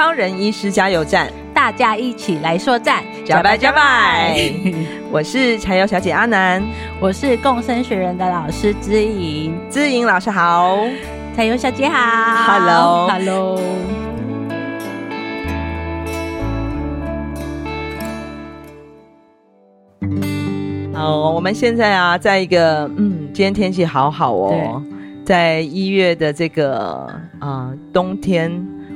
超人医师加油站，大家一起来说赞，加拜加拜！我是柴油小姐阿南，我是共生学人的老师知莹，知莹老师好，柴油小姐好，Hello。Hello。好，我们现在啊，在一个嗯，今天天气好好哦，在一月的这个啊、呃、冬天。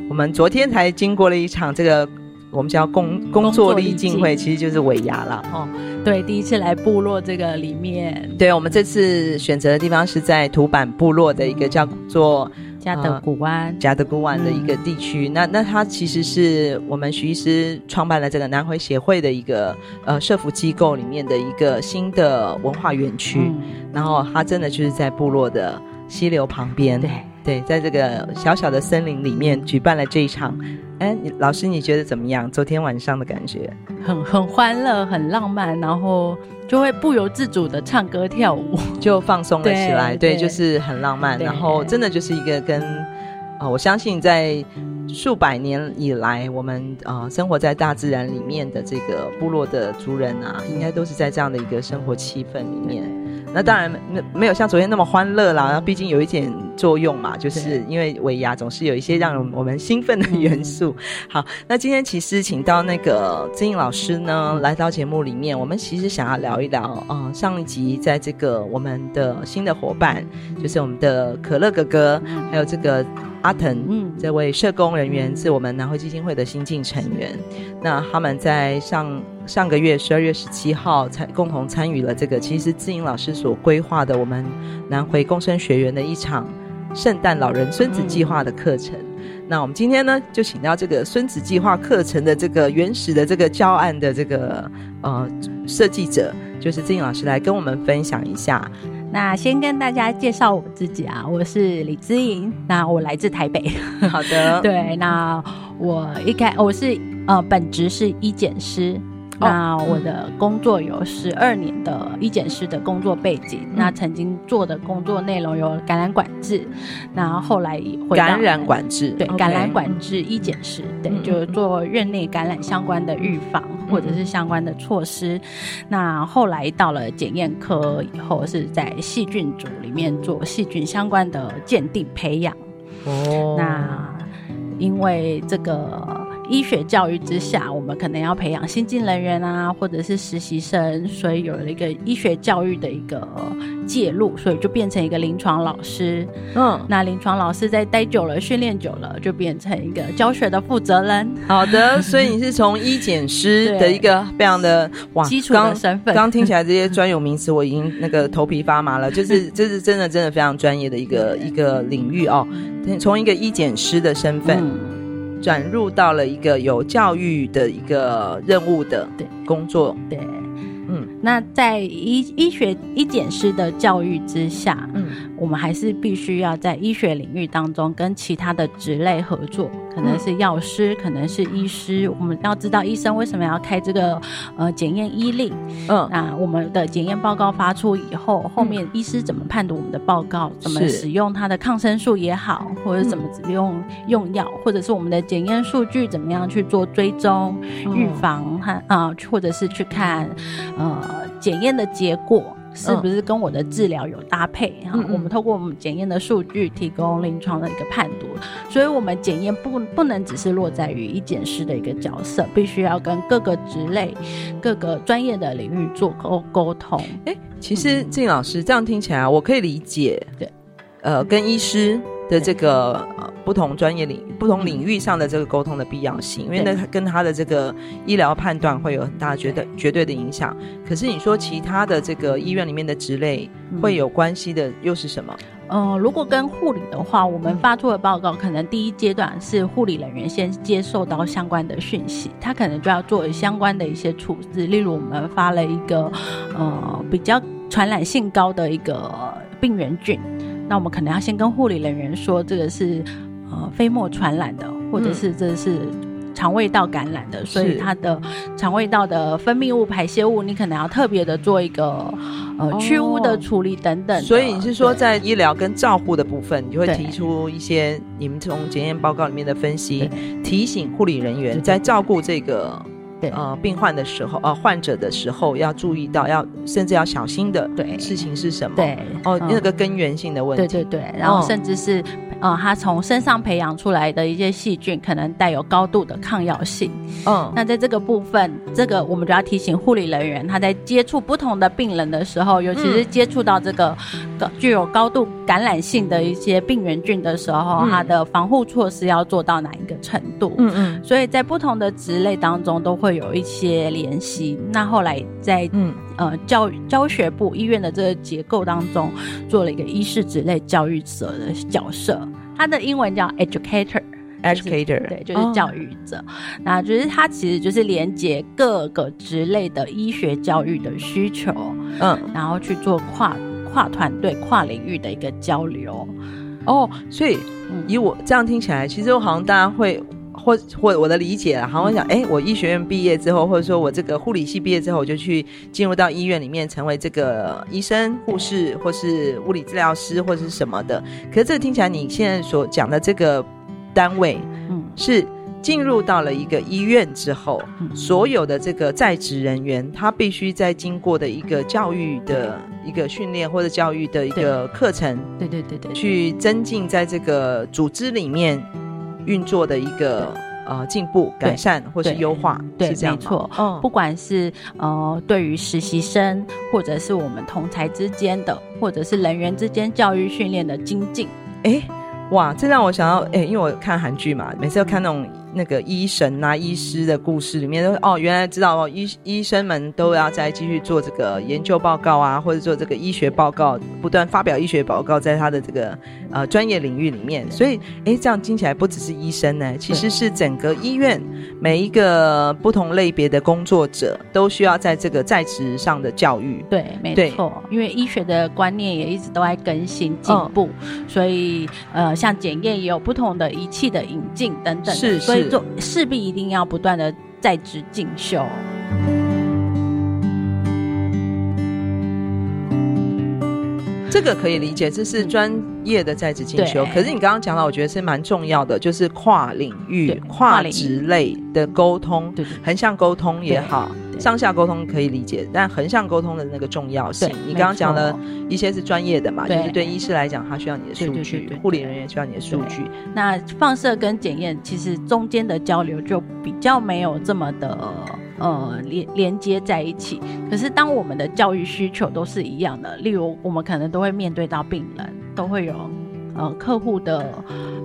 我们昨天才经过了一场这个我们叫工工作力进会，其实就是尾牙了哦。对，第一次来部落这个里面，对，我们这次选择的地方是在土坂部落的一个叫做加德古湾加德古湾的一个地区。嗯、那那它其实是我们徐医师创办了这个南回协会的一个呃社服机构里面的一个新的文化园区。嗯、然后它真的就是在部落的溪流旁边。对。对，在这个小小的森林里面举办了这一场，哎，你老师你觉得怎么样？昨天晚上的感觉？很很欢乐，很浪漫，然后就会不由自主的唱歌跳舞，就放松了起来。对，对，就是很浪漫，然后真的就是一个跟啊、呃，我相信在数百年以来，我们啊、呃、生活在大自然里面的这个部落的族人啊，应该都是在这样的一个生活气氛里面。那当然没没有像昨天那么欢乐啦，然后毕竟有一点作用嘛，就是因为尾牙总是有一些让我们兴奋的元素。好，那今天其实请到那个曾颖老师呢来到节目里面，我们其实想要聊一聊啊、呃，上一集在这个我们的新的伙伴，就是我们的可乐哥哥，还有这个。阿腾，嗯，这位社工人员是我们南回基金会的新进成员。那他们在上上个月十二月十七号才共同参与了这个，其实志颖老师所规划的我们南回共生学员的一场圣诞老人孙子计划的课程。嗯、那我们今天呢，就请到这个孙子计划课程的这个原始的这个教案的这个呃设计者，就是志颖老师来跟我们分享一下。那先跟大家介绍我自己啊，我是李姿莹，那我来自台北。好的，对，那我一开我是呃本职是医检师。那我的工作有十二年的医检师的工作背景，嗯、那曾经做的工作内容有感染管制，那后来回感染管制，对感染管制医检师，对，嗯、就是做院内感染相关的预防、嗯、或者是相关的措施。那后来到了检验科以后，是在细菌组里面做细菌相关的鉴定培养。哦，那因为这个。医学教育之下，我们可能要培养新进人员啊，或者是实习生，所以有了一个医学教育的一个介入，所以就变成一个临床老师。嗯，那临床老师在待久了，训练久了，就变成一个教学的负责人。好的，所以你是从医检师 的一个非常的哇基础的身份。刚听起来这些专有名词，我已经那个头皮发麻了。就是这是真的真的非常专业的一个一个领域哦。从一个医检师的身份。嗯转入到了一个有教育的一个任务的工作，对，对嗯，那在医医学医检师的教育之下，嗯，我们还是必须要在医学领域当中跟其他的职类合作。可能是药师，嗯、可能是医师。我们要知道医生为什么要开这个呃检验医令。嗯，那我们的检验报告发出以后，后面医师怎么判读我们的报告？嗯、怎么使用它的抗生素也好，或者怎么使用用药，或者是我们的检验数据怎么样去做追踪、预防和啊、呃，或者是去看呃检验的结果。是不是跟我的治疗有搭配？哈、嗯嗯，我们透过我们检验的数据，提供临床的一个判读。所以，我们检验不不能只是落在于医检师的一个角色，必须要跟各个职类、各个专业的领域做沟沟通。哎、欸，其实静老师这样听起来，我可以理解。对，呃，跟医师。的这个呃不同专业领不同领域上的这个沟通的必要性，因为那跟他的这个医疗判断会有很大绝对绝对的影响。可是你说其他的这个医院里面的职类会有关系的又是什么？嗯、呃，如果跟护理的话，我们发出的报告可能第一阶段是护理人员先接受到相关的讯息，他可能就要做相关的一些处置。例如我们发了一个呃比较传染性高的一个病原菌。那我们可能要先跟护理人员说，这个是呃飞沫传染的，或者是这是肠胃道感染的，嗯、所以它的肠胃道的分泌物、排泄物，你可能要特别的做一个呃去污的处理等等。所以你是说，在医疗跟照护的部分，你就会提出一些你们从检验报告里面的分析，提醒护理人员在照顾这个。呃，病患的时候，呃，患者的时候要注意到，要甚至要小心的事情是什么？对，哦，那个根源性的问题。对对对，然后甚至是，呃，他从身上培养出来的一些细菌，可能带有高度的抗药性。嗯，那在这个部分，这个我们就要提醒护理人员，他在接触不同的病人的时候，尤其是接触到这个具有高度感染性的一些病原菌的时候，它的防护措施要做到哪一个程度？嗯嗯，所以在不同的职类当中都会。有一些联系，那后来在嗯呃教育教学部医院的这个结构当中，做了一个医师职类教育者的角色，它的英文叫 educator，educator，、就是、对，就是教育者。哦、那就是它其实就是连接各个职类的医学教育的需求，嗯，然后去做跨跨团队、跨领域的一个交流。哦，所以以我这样听起来，其实我好像大家会。或或我的理解了，好，我想，哎、欸，我医学院毕业之后，或者说我这个护理系毕业之后，我就去进入到医院里面，成为这个医生、护士，或是物理治疗师，或者是什么的。可是这个听起来，你现在所讲的这个单位，嗯，是进入到了一个医院之后，所有的这个在职人员，他必须在经过的一个教育的一个训练，或者教育的一个课程，对对对对，去增进在这个组织里面。运作的一个呃进步、改善或是优化，对，是这样没错。嗯，不管是呃对于实习生，或者是我们同才之间的，或者是人员之间教育训练的精进，哎，哇，这让我想到，哎，因为我看韩剧嘛，每次要看那种。那个医神啊，医师的故事里面都哦，原来知道哦，医医生们都要再继续做这个研究报告啊，或者做这个医学报告，不断发表医学报告，在他的这个呃专业领域里面。所以，哎，这样听起来不只是医生呢，其实是整个医院每一个不同类别的工作者都需要在这个在职上的教育。对，没错，因为医学的观念也一直都在更新进步，嗯、所以呃，像检验也有不同的仪器的引进等等的，是，所以。就势必一定要不断的在职进修，这个可以理解，这是专业的在职进修。可是你刚刚讲到，我觉得是蛮重要的，就是跨领域、跨职类的沟通，对，横向沟通也好。上下沟通可以理解，但横向沟通的那个重要性，你刚刚讲了一些是专业的嘛，就是对医师来讲，他需要你的数据；护理人员需要你的数据。那放射跟检验其实中间的交流就比较没有这么的呃连连接在一起。可是当我们的教育需求都是一样的，例如我们可能都会面对到病人，都会有。呃，客户的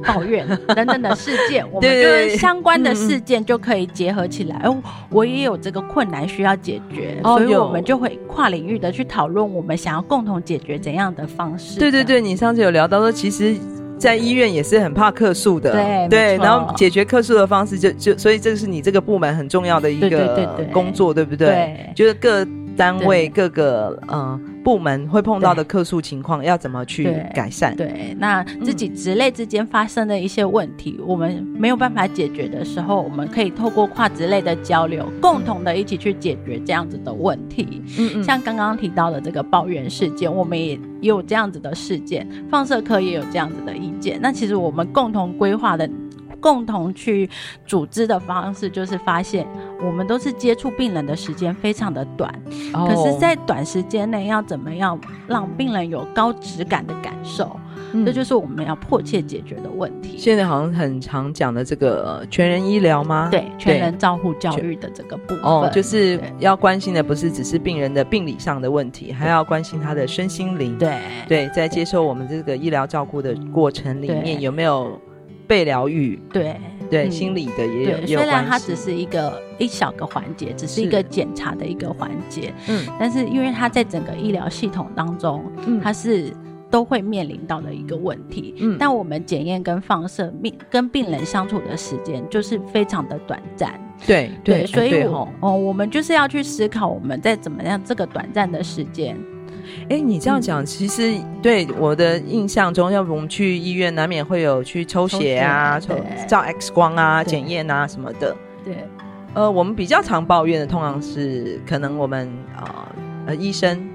抱怨等等的事件，我们就是相关的事件就可以结合起来。哦、嗯，我也有这个困难需要解决，哦、所以我们就会跨领域的去讨论，我们想要共同解决怎样的方式。对对对，你上次有聊到说，其实，在医院也是很怕客诉的，对对，然后解决客诉的方式就就，所以这是你这个部门很重要的一个工作，对，对，对，对，对不对？对，就是各单位各个嗯。部门会碰到的客诉情况要怎么去改善？对，对，那自己职类之间发生的一些问题，嗯，我们没有办法解决的时候，我们可以透过跨职类的交流，共同的一起去解决这样子的问题。嗯嗯，像刚刚提到的这个抱怨事件，我们也也有这样子的事件，放射科也有这样子的意见。那其实我们共同规划的。共同去组织的方式，就是发现我们都是接触病人的时间非常的短，哦、可是，在短时间内要怎么样让病人有高质感的感受？嗯、这就是我们要迫切解决的问题。现在好像很常讲的这个全人医疗吗？对，全人照护教育的这个部分，哦，就是要关心的不是只是病人的病理上的问题，还要关心他的身心灵。对对，在接受我们这个医疗照顾的过程里面，有没有被疗愈？对对，嗯、心理的也有也有。虽然它只是一个一小个环节，只是一个检查的一个环节，嗯，但是因为它在整个医疗系统当中，嗯，它是。都会面临到的一个问题，嗯，但我们检验跟放射病跟病人相处的时间就是非常的短暂，对对，对，所以我哦，我们就是要去思考我们在怎么样这个短暂的时间。哎，你这样讲，其实对我的印象中，要不我们去医院难免会有去抽血啊、抽照 X 光啊、检验啊什么的。对，呃，我们比较常抱怨的，通常是可能我们啊呃医生、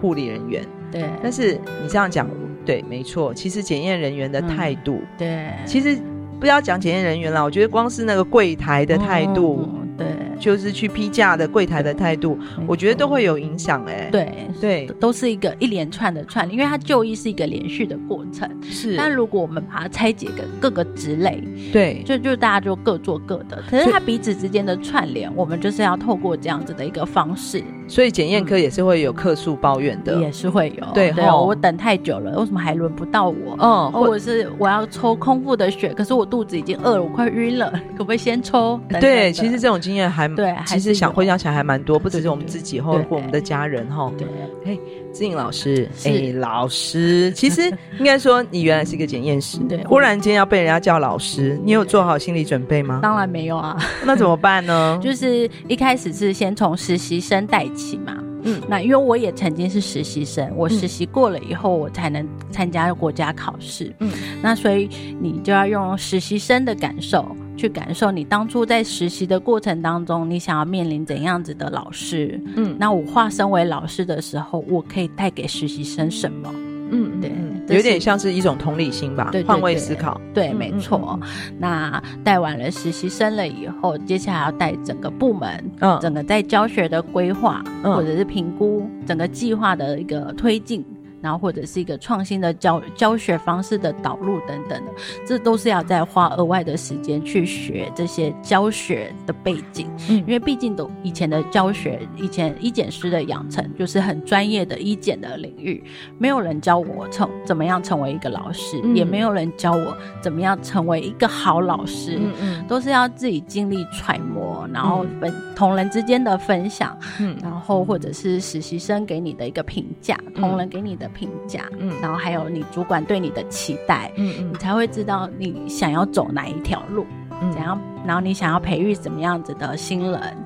护理人员。对，但是你这样讲，对，没错。其实检验人员的态度，嗯、对，其实不要讲检验人员了，我觉得光是那个柜台的态度。嗯对，就是去批价的柜台的态度，我觉得都会有影响哎、欸。对对，都是一个一连串的串，因为它就医是一个连续的过程。是，但如果我们把它拆解个各个职类，对，就就大家就各做各的。可是它彼此之间的串联，我们就是要透过这样子的一个方式。所以检验科也是会有客诉抱怨的，也是会有。对，对，我等太久了，为什么还轮不到我？嗯，或者是我要抽空腹的血，可是我肚子已经饿了，我快晕了，可不可以先抽？对，其实这种经验还对。其实想回想起来还蛮多，不只是我们自己，或或我们的家人哈。对，哎，志颖老师，哎，老师，其实应该说你原来是一个检验师，对，忽然间要被人家叫老师，你有做好心理准备吗？当然没有啊，那怎么办呢？就是一开始是先从实习生带起嘛。嗯，那因为我也曾经是实习生，我实习过了以后，我才能参加国家考试。嗯，那所以你就要用实习生的感受去感受你当初在实习的过程当中，你想要面临怎样子的老师。嗯，那我化身为老师的时候，我可以带给实习生什么？嗯，对，有点像是一种同理心吧，对，换位思考，对，没错。那带完了实习生了以后，接下来要带整个部门，嗯，整个在教学的规划或者是评估，整个计划的一个推进。然后或者是一个创新的教教学方式的导入等等的，这都是要再花额外的时间去学这些教学的背景，嗯，因为毕竟都以前的教学，以前医检师的养成就是很专业的医检的领域，没有人教我成怎么样成为一个老师，嗯，也没有人教我怎么样成为一个好老师，嗯嗯，都是要自己经历揣摩，然后分同仁之间的分享，嗯，然后或者是实习生给你的一个评价，同仁给你的。评价，嗯，然后还有你主管对你的期待，嗯嗯，你才会知道你想要走哪一条路，嗯，怎样，然后你想要培育什么样子的新人。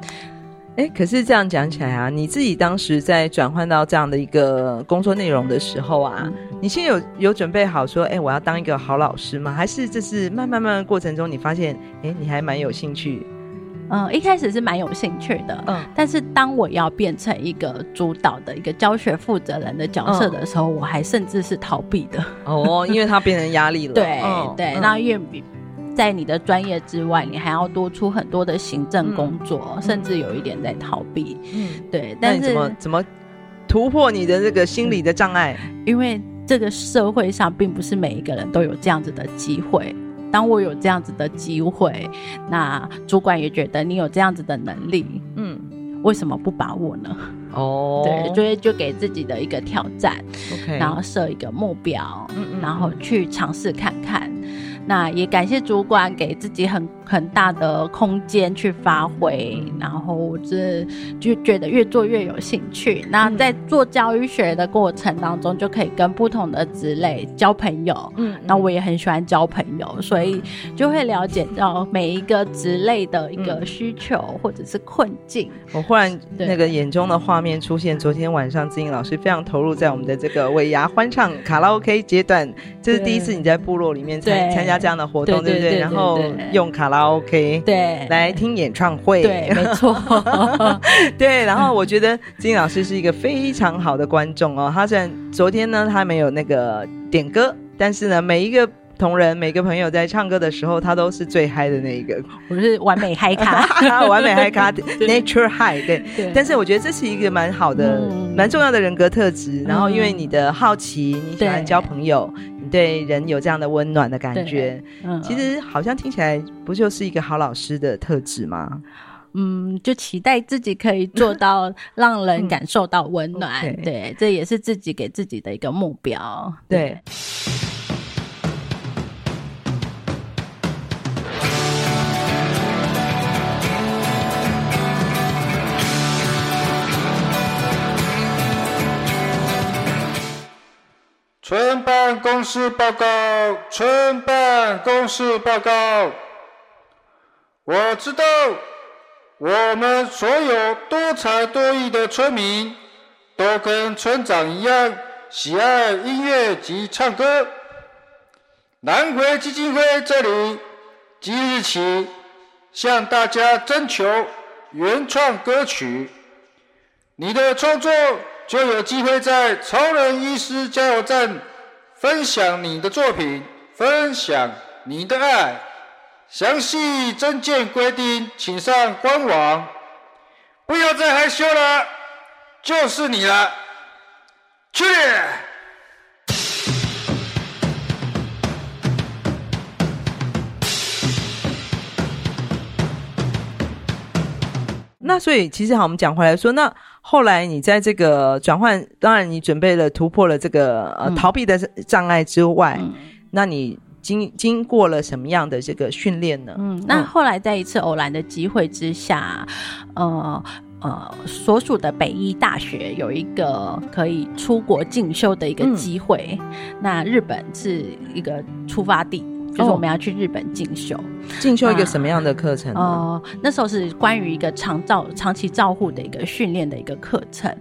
哎，可是这样讲起来啊，你自己当时在转换到这样的一个工作内容的时候啊，嗯，你先有有准备好说，哎，我要当一个好老师吗？还是这是慢慢慢慢过程中，你发现，哎，你还蛮有兴趣？嗯，一开始是蛮有兴趣的，嗯，但是当我要变成一个主导的一个教学负责人的角色的时候，嗯、我还甚至是逃避的。哦，因为它变成压力了。对、嗯、对，那因为在你的专业之外，你还要多出很多的行政工作，嗯、甚至有一点在逃避。嗯，对。但是怎么怎么突破你的这个心理的障碍？因为这个社会上并不是每一个人都有这样子的机会。当我有这样子的机会，那主管也觉得你有这样子的能力，嗯，为什么不把握呢？哦，对，所以就给自己的一个挑战，OK，然后设一个目标，嗯嗯，然后去尝试看看。那也感谢主管给自己很很大的空间去发挥，然后我这就觉得越做越有兴趣。那在做教育学的过程当中，就可以跟不同的职类交朋友。嗯，那我也很喜欢交朋友，所以就会了解到每一个职类的一个需求或者是困境。我忽然那个眼中的画面出现，昨天晚上金英老师非常投入在我们的这个尾牙欢唱卡拉 OK 阶段，这是第一次你在部落里面参参加。这样的活动，对不对？然后用卡拉 OK 对来听演唱会，对，没错，对。然后我觉得金老师是一个非常好的观众哦。他虽然昨天呢，他没有那个点歌，但是呢，每一个同仁、每个朋友在唱歌的时候，他都是最嗨的那一个。我是完美嗨咖，完美嗨咖，Nature High 对。对。但是我觉得这是一个蛮好的、蛮、嗯、重要的人格特质。然后因为你的好奇，你喜欢交朋友，你对人有这样的温暖的感觉。嗯。其实好像听起来不就是一个好老师的特质吗？嗯，就期待自己可以做到 让人感受到温暖，对，这也是自己给自己的一个目标。对，村办公室报告，村办公室报告，我知道。我们所有多才多艺的村民，都跟村长一样喜爱音乐及唱歌。南回基金会这里即日起向大家征求原创歌曲，你的创作就有机会在超人医师加油站分享你的作品，分享你的爱。详细证件规定，请上官网。不要再害羞了，就是你了，去！那所以，其实好，我们讲回来说，那后来你在这个转换，当然你准备了突破了这个呃逃避的障碍之外，嗯、那你。经经过了什么样的这个训练呢？嗯，那后来在一次偶然的机会之下，呃呃，所属的北医大学有一个可以出国进修的一个机会，嗯，那日本是一个出发地。就是我们要去日本进修，进修一个什么样的课程？呃，那时候是关于一个长照、长期照护的一个训练的一个课程。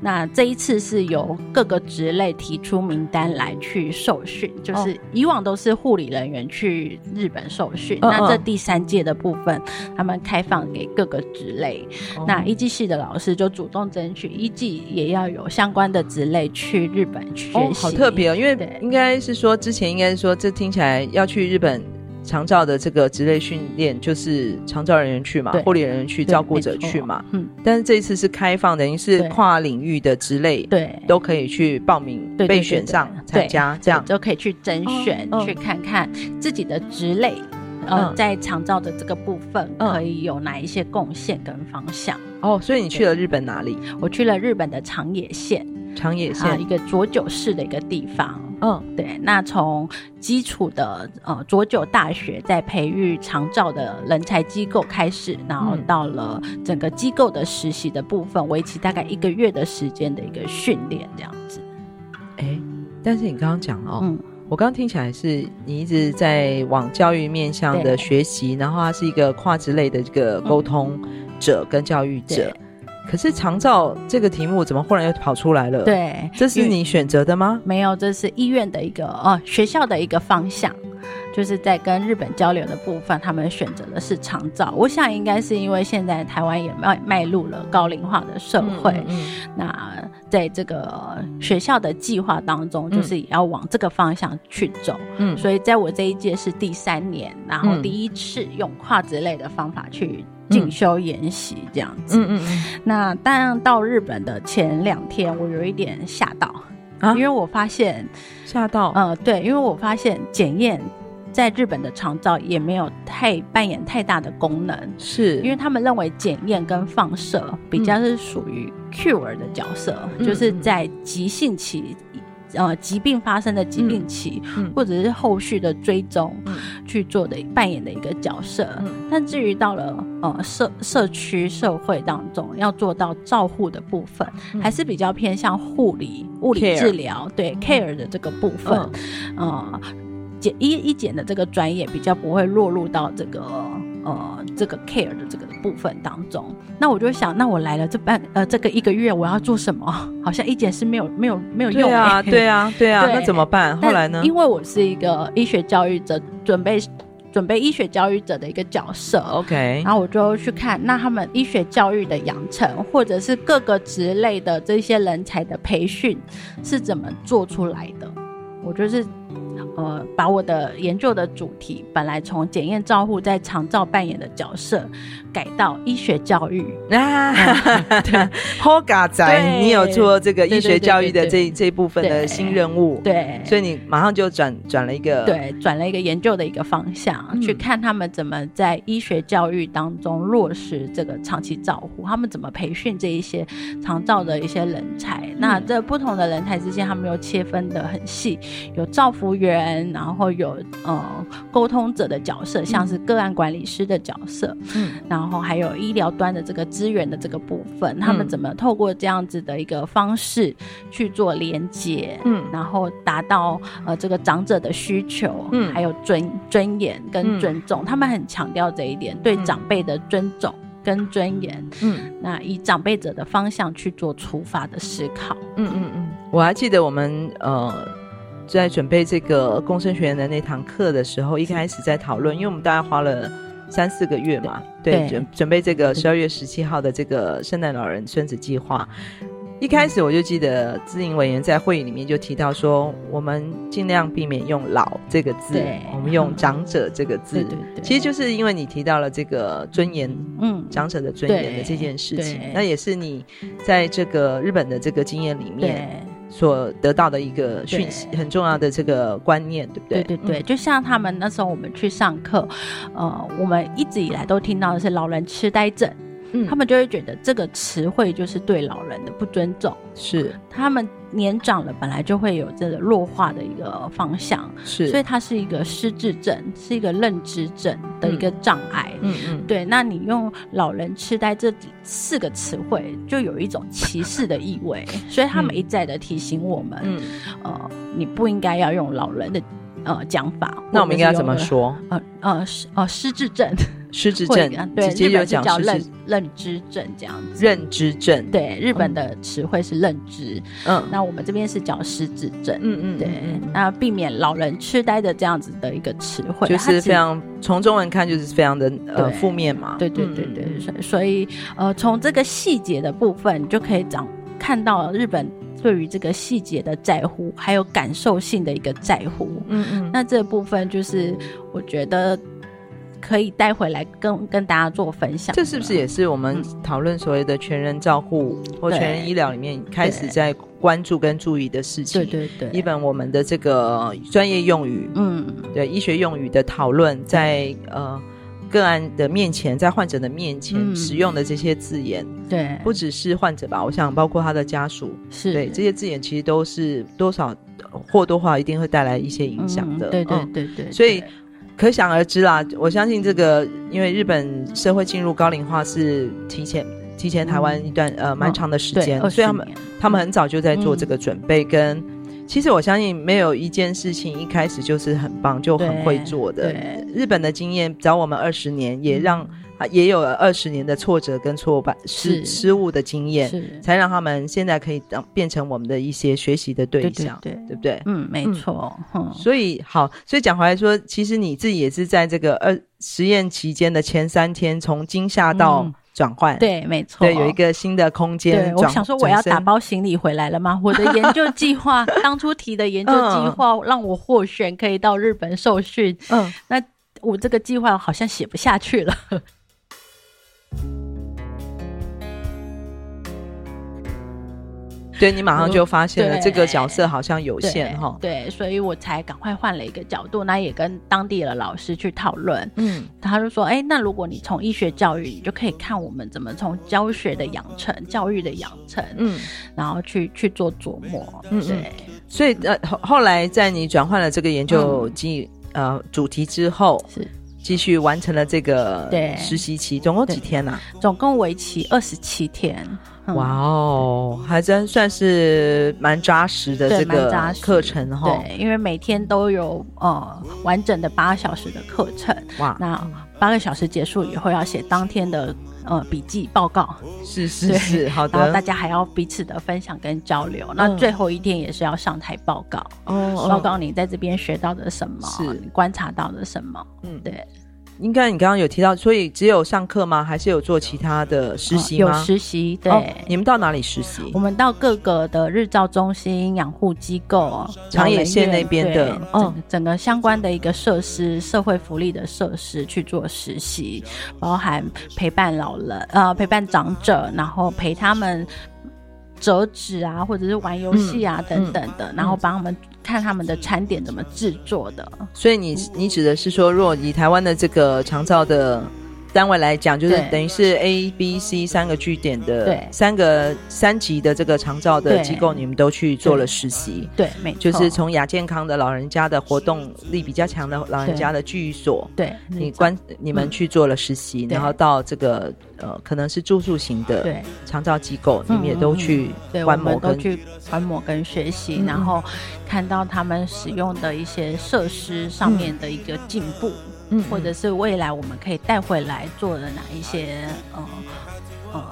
那这一次是由各个职类提出名单来去受训，就是以往都是护理人员去日本受训，哦，那这第三届的部分，他们开放给各个职类。哦，那一技系的老师就主动争取，一技也要有相关的职类去日本学习。哦，好特别哦，因为应该是说之前应该是说这听起来要。去日本长照的这个职类训练，就是长照人员去嘛，护理人员去，照顾者去嘛。嗯，但是这一次是开放，等于是跨领域的职类，对，都可以去报名，被选上参加，这样。就可以去甄选，哦，去看看自己的职类，呃，嗯，在长照的这个部分可以有哪一些贡献跟方向。哦，所以你去了日本哪里？我去了日本的长野县。长野县、啊、一个佐久市的一个地方，嗯，对。那从基础的呃佐久大学在培育长照的人才机构开始，然后到了整个机构的实习的部分，为期大概一个月的时间的一个训练，这样子。哎、欸，但是你刚刚讲哦，嗯，我刚刚听起来是你一直在往教育面向的学习，然后它是一个跨职类的这个沟通者跟教育者。嗯可是长照这个题目怎么忽然又跑出来了？对，这是你选择的吗？没有，这是医院的一个哦，学校的一个方向，就是在跟日本交流的部分，他们选择的是长照。我想应该是因为现在台湾也迈迈入了高龄化的社会，嗯嗯嗯，那在这个学校的计划当中，就是也要往这个方向去走。嗯，所以在我这一届是第三年，然后第一次用跨职类的方法去。进修研习这样子，嗯嗯嗯。那当然到日本的前两天，我有一点吓到啊，因为我发现吓到，嗯，对，因为我发现检验在日本的长照也没有太扮演太大的功能，是。因为他们认为检验跟放射比较是属于 cure 的角色，嗯，就是在急性期。呃，疾病发生的疾病期，或者是后续的追踪，嗯、去做的扮演的一个角色。嗯、但至于到了呃社社区社会当中，要做到照护的部分，嗯、还是比较偏向护理、物理治疗.对 care 的这个部分，呃，检医医检的这个专业比较不会落入到这个。呃，这个 care 的这个部分当中，那我就想，那我来了这半呃这个一个月，我要做什么？好像医检是没有没有没有用啊，对啊，对啊，那怎么办？后来呢？因为我是一个医学教育者，准备准备医学教育者的一个角色，OK，然后我就去看那他们医学教育的养成，或者是各个职类的这些人才的培训是怎么做出来的，我就是。呃，把我的研究的主题本来从检验照护在长照扮演的角色，改到医学教育 啊。对，好嘎仔，你有做这个医学教育的这这一部分的新任务，对，所以你马上就转转了一个，对，转了一个研究的一个方向，嗯、去看他们怎么在医学教育当中落实这个长期照护，他们怎么培训这一些长照的一些人才。嗯、那这不同的人才之间，他们又切分得很细，有照服员。然后有呃沟通者的角色，像是个案管理师的角色，嗯，然后还有医疗端的这个资源的这个部分，嗯、他们怎么透过这样子的一个方式去做连接，嗯，然后达到呃这个长者的需求，嗯，还有尊尊严跟尊重，嗯、他们很强调这一点，对长辈的尊重跟尊严，嗯，那以长辈者的方向去做出发的思考，嗯嗯嗯，我还记得我们呃。在准备这个共生学院的那堂课的时候，一开始在讨论，因为我们大概花了三四个月嘛，对，对准准备这个十二月十七号的这个圣诞老人孙子计划。一开始我就记得咨颖委员在会议里面就提到说，我们尽量避免用“老”这个字，我们用“长者”这个字。对 对对，其实就是因为你提到了这个尊严，嗯，长者的尊严的这件事情，那也是你在这个日本的这个经验里面。所得到的一个讯息，很重要的这个观念，对不对？对对对，就像他们那时候我们去上课，呃，我们一直以来都听到的是老人痴呆症。嗯，他们就会觉得这个词汇就是对老人的不尊重，是。他们年长了本来就会有这个弱化的一个方向，是，所以它是一个失智症，是一个认知症的一个障碍，嗯嗯，对。那你用老人痴呆这四个词汇，就有一种歧视的意味，所以他们一再的提醒我们，嗯，呃，你不应该要用老人的呃讲法，那我们应该怎么说？呃呃失呃失智症。失智症，对，直接就讲叫认认知症这样子。认知症，对，日本的词汇是认知，嗯，那我们这边是叫失智症，嗯嗯，对，那避免老人痴呆的这样子的一个词汇，就是非常从中文看就是非常的呃负面嘛，对对对对，所所以呃从这个细节的部分，你就可以讲看到日本对于这个细节的在乎，还有感受性的一个在乎，嗯嗯，那这部分就是我觉得。可以带回来跟跟大家做分享。这是不是也是我们讨论所谓的全人照护或全人医疗里面开始在关注跟注意的事情？对对对。一本我们的这个专业用语，嗯，对医学用语的讨论，在呃个案的面前，在患者的面前使用的这些字眼，对，不只是患者吧，我想包括他的家属，是对这些字眼其实都是多少或多或少一定会带来一些影响的。对对对对。所以。可想而知啦，我相信这个，因为日本社会进入高龄化是提前提前台湾一段、嗯、呃蛮长的时间，哦、所以他们他们很早就在做这个准备。跟、嗯、其实我相信没有一件事情一开始就是很棒就很会做的。日本的经验早我们二十年，也让。也有了二十年的挫折跟挫败失失误的经验，是才让他们现在可以当变成我们的一些学习的对象，对，对，不对？嗯，没错。嗯、所以好，所以讲回来说，其实你自己也是在这个二实验期间的前三天，从惊吓到转换、嗯，对，没错，对，有一个新的空间。对，我想说，我要打包行李回来了吗？我的研究计划当初提的研究计划 让我获选，可以到日本受训。嗯，那我这个计划好像写不下去了。对，你马上就发现了这个角色好像有限哈，对，所以我才赶快换了一个角度，那也跟当地的老师去讨论，嗯，他就说，哎，那如果你从医学教育，你就可以看我们怎么从教学的养成、教育的养成，嗯，然后去去做琢磨，嗯，对，所以呃后后来在你转换了这个研究及、嗯、呃主题之后是。继续完成了这个实习期，总共几天呢？总共为期二十七天。哇哦，还真算是蛮扎实的这个课程哈。对，因为每天都有呃完整的八个小时的课程。哇，那八个小时结束以后要写当天的呃笔记报告。是是是，好的。然后大家还要彼此的分享跟交流。那最后一天也是要上台报告，哦，报告你在这边学到的什么，是观察到的什么。嗯，对。应该你刚刚有提到，所以只有上课吗？还是有做其他的实习有实习，对、哦。你们到哪里实习？我们到各个的日照中心、养护机构、长野县那边的，嗯、哦，整个相关的一个设施、社会福利的设施去做实习，包含陪伴老人，呃，陪伴长者，然后陪他们。折纸啊，或者是玩游戏啊、嗯、等等的，嗯、然后帮他们看他们的餐点怎么制作的。所以你你指的是说，若以台湾的这个长照的。单位来讲，就是等于是 A、B、C 三个据点的，对，三个三级的这个长照的机构，你们都去做了实习，对，没错，就是从亚健康的老人家的活动力比较强的老人家的居所，对，你关你们去做了实习，然后到这个呃可能是住宿型的对。长照机构，你们也都去观摩跟去观摩跟学习，然后看到他们使用的一些设施上面的一个进步。嗯，或者是未来我们可以带回来做的哪一些呃呃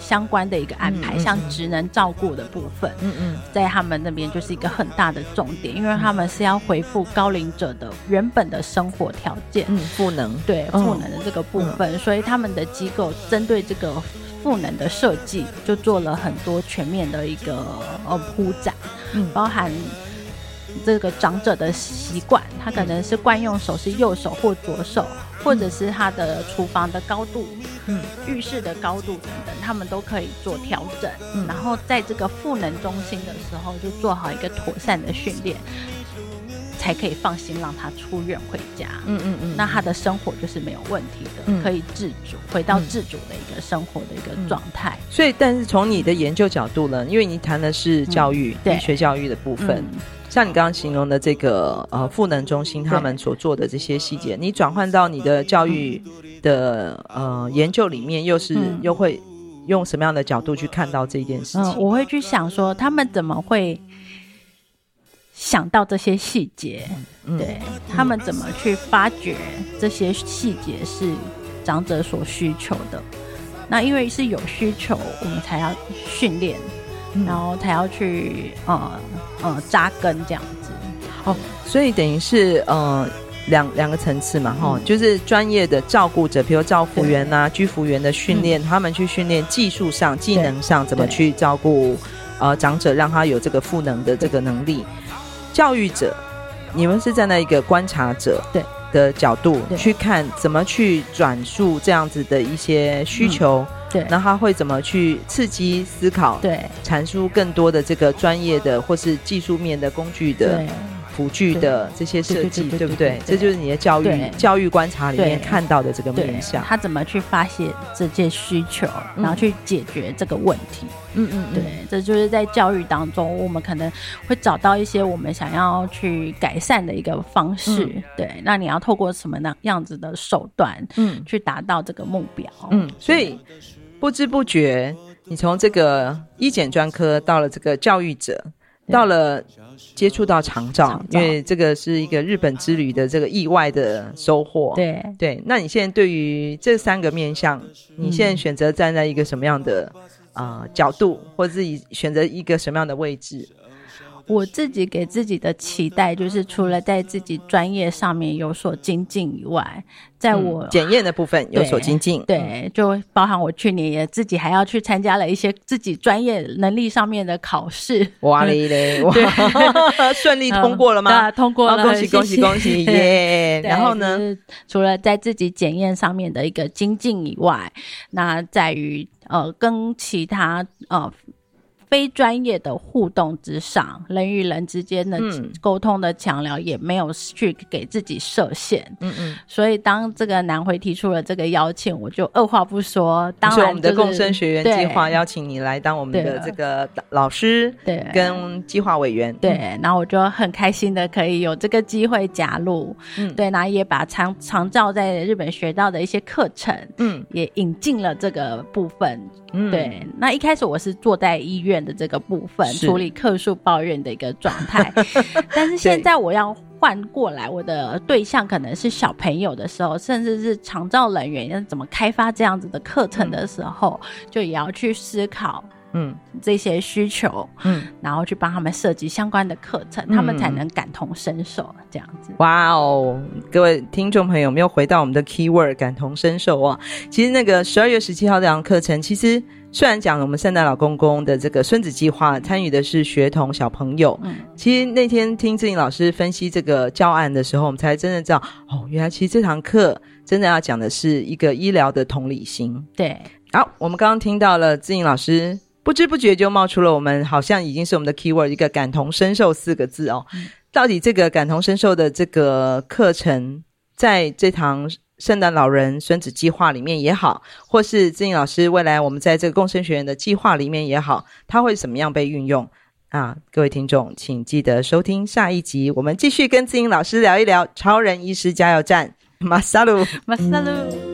相关的一个安排，嗯嗯、像职能照顾的部分，嗯嗯，在他们那边就是一个很大的重点，因为他们是要回复高龄者的原本的生活条件，嗯，赋能，对赋能的这个部分，嗯、所以他们的机构针对这个赋能的设计，就做了很多全面的一个呃铺展，嗯，包含。这个长者的习惯，他可能是惯用手是右手或左手，或者是他的厨房的高度，嗯，浴室的高度等等，他们都可以做调整。嗯，然后在这个赋能中心的时候，就做好一个妥善的训练，才可以放心让他出院回家。嗯嗯嗯，那他的生活就是没有问题的，嗯，可以自主，回到自主的一个生活的一个状态。所以，但是从你的研究角度呢，因为你谈的是教育，对，学教育的部分。嗯像你刚刚形容的这个呃赋能中心，他们所做的这些细节，你转换到你的教育的呃研究里面，又是、嗯、又会用什么样的角度去看到这件事情？嗯、我会去想说，他们怎么会想到这些细节？嗯、对、嗯、他们怎么去发掘这些细节是长者所需求的？那因为是有需求，我们才要训练。然后才要去呃呃扎根这样子。哦，所以等于是呃两两个层次嘛哈，嗯、就是专业的照顾者，比如照护员呐、啊、居服员的训练，嗯、他们去训练技术上、技能上怎么去照顾呃长者，让他有这个赋能的这个能力。教育者，你们是站在一个观察者对。的角度去看，怎么去转述这样子的一些需求。嗯对，那他会怎么去刺激思考？对，阐述更多的这个专业的或是技术面的工具的辅具的这些设计，对不对？这就是你的教育教育观察里面看到的这个面向。他怎么去发现这些需求，然后去解决这个问题？嗯嗯，对，这就是在教育当中，我们可能会找到一些我们想要去改善的一个方式。对，那你要透过什么样样子的手段，嗯，去达到这个目标？嗯，所以。不知不觉，你从这个医检专科到了这个教育者，到了接触到长照，因为这个是一个日本之旅的这个意外的收获。对对，那你现在对于这三个面向，你现在选择站在一个什么样的啊、呃、角度，或者自己选择一个什么样的位置？我自己给自己的期待就是，除了在自己专业上面有所精进以外，在我检验的部分有所精进，对，就包含我去年也自己还要去参加了一些自己专业能力上面的考试。哇嘞嘞，哇，顺利通过了吗？通过了，恭喜恭喜恭喜 耶！然后呢，除了在自己检验上面的一个精进以外，那在于呃跟其他呃。非专业的互动之上，人与人之间的沟通的桥梁也没有去给自己设限。嗯嗯，所以当这个南回提出了这个邀请，我就二话不说，当然、就是、我们的共生学员计划邀请你来当我们的这个老师，对，跟计划委员。对，然后我就很开心的可以有这个机会加入。嗯，对，然后也把常常照在日本学到的一些课程，嗯，也引进了这个部分。嗯，对，那一开始我是坐在医院的这个部分处理客诉抱怨的一个状态，但是现在我要换过来，我的对象可能是小朋友的时候，甚至是长照人员要怎么开发这样子的课程的时候，嗯、就也要去思考嗯这些需求，嗯，然后去帮他们设计相关的课程，嗯，他们才能感同身受这样子。哇哦，各位听众朋友，有没有回到我们的 keyword 感同身受啊？其实那个十二月十七号这堂课程，其实。虽然讲我们圣诞老公公的这个孙子计划，参与的是学童小朋友，嗯，其实那天听志颖老师分析这个教案的时候，我们才真的知道，哦，原来其实这堂课真的要讲的是一个医疗的同理心。对，好，我们刚刚听到了志颖老师，不知不觉就冒出了我们好像已经是我们的 keyword 一个感同身受四个字哦。嗯，到底这个感同身受的这个课程，在这堂。圣诞老人孙子计划里面也好，或是志颖老师未来我们在这个共生学院的计划里面也好，它会怎么样被运用啊？各位听众，请记得收听下一集，我们继续跟志颖老师聊一聊超人医师加油站。马萨鲁，马萨鲁。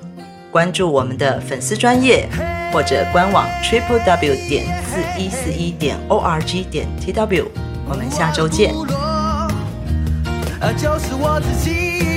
关注我们的粉丝专业。或者官网 triple w 点四一四一点 o r g 点 t w，我们下周见。就是我自己，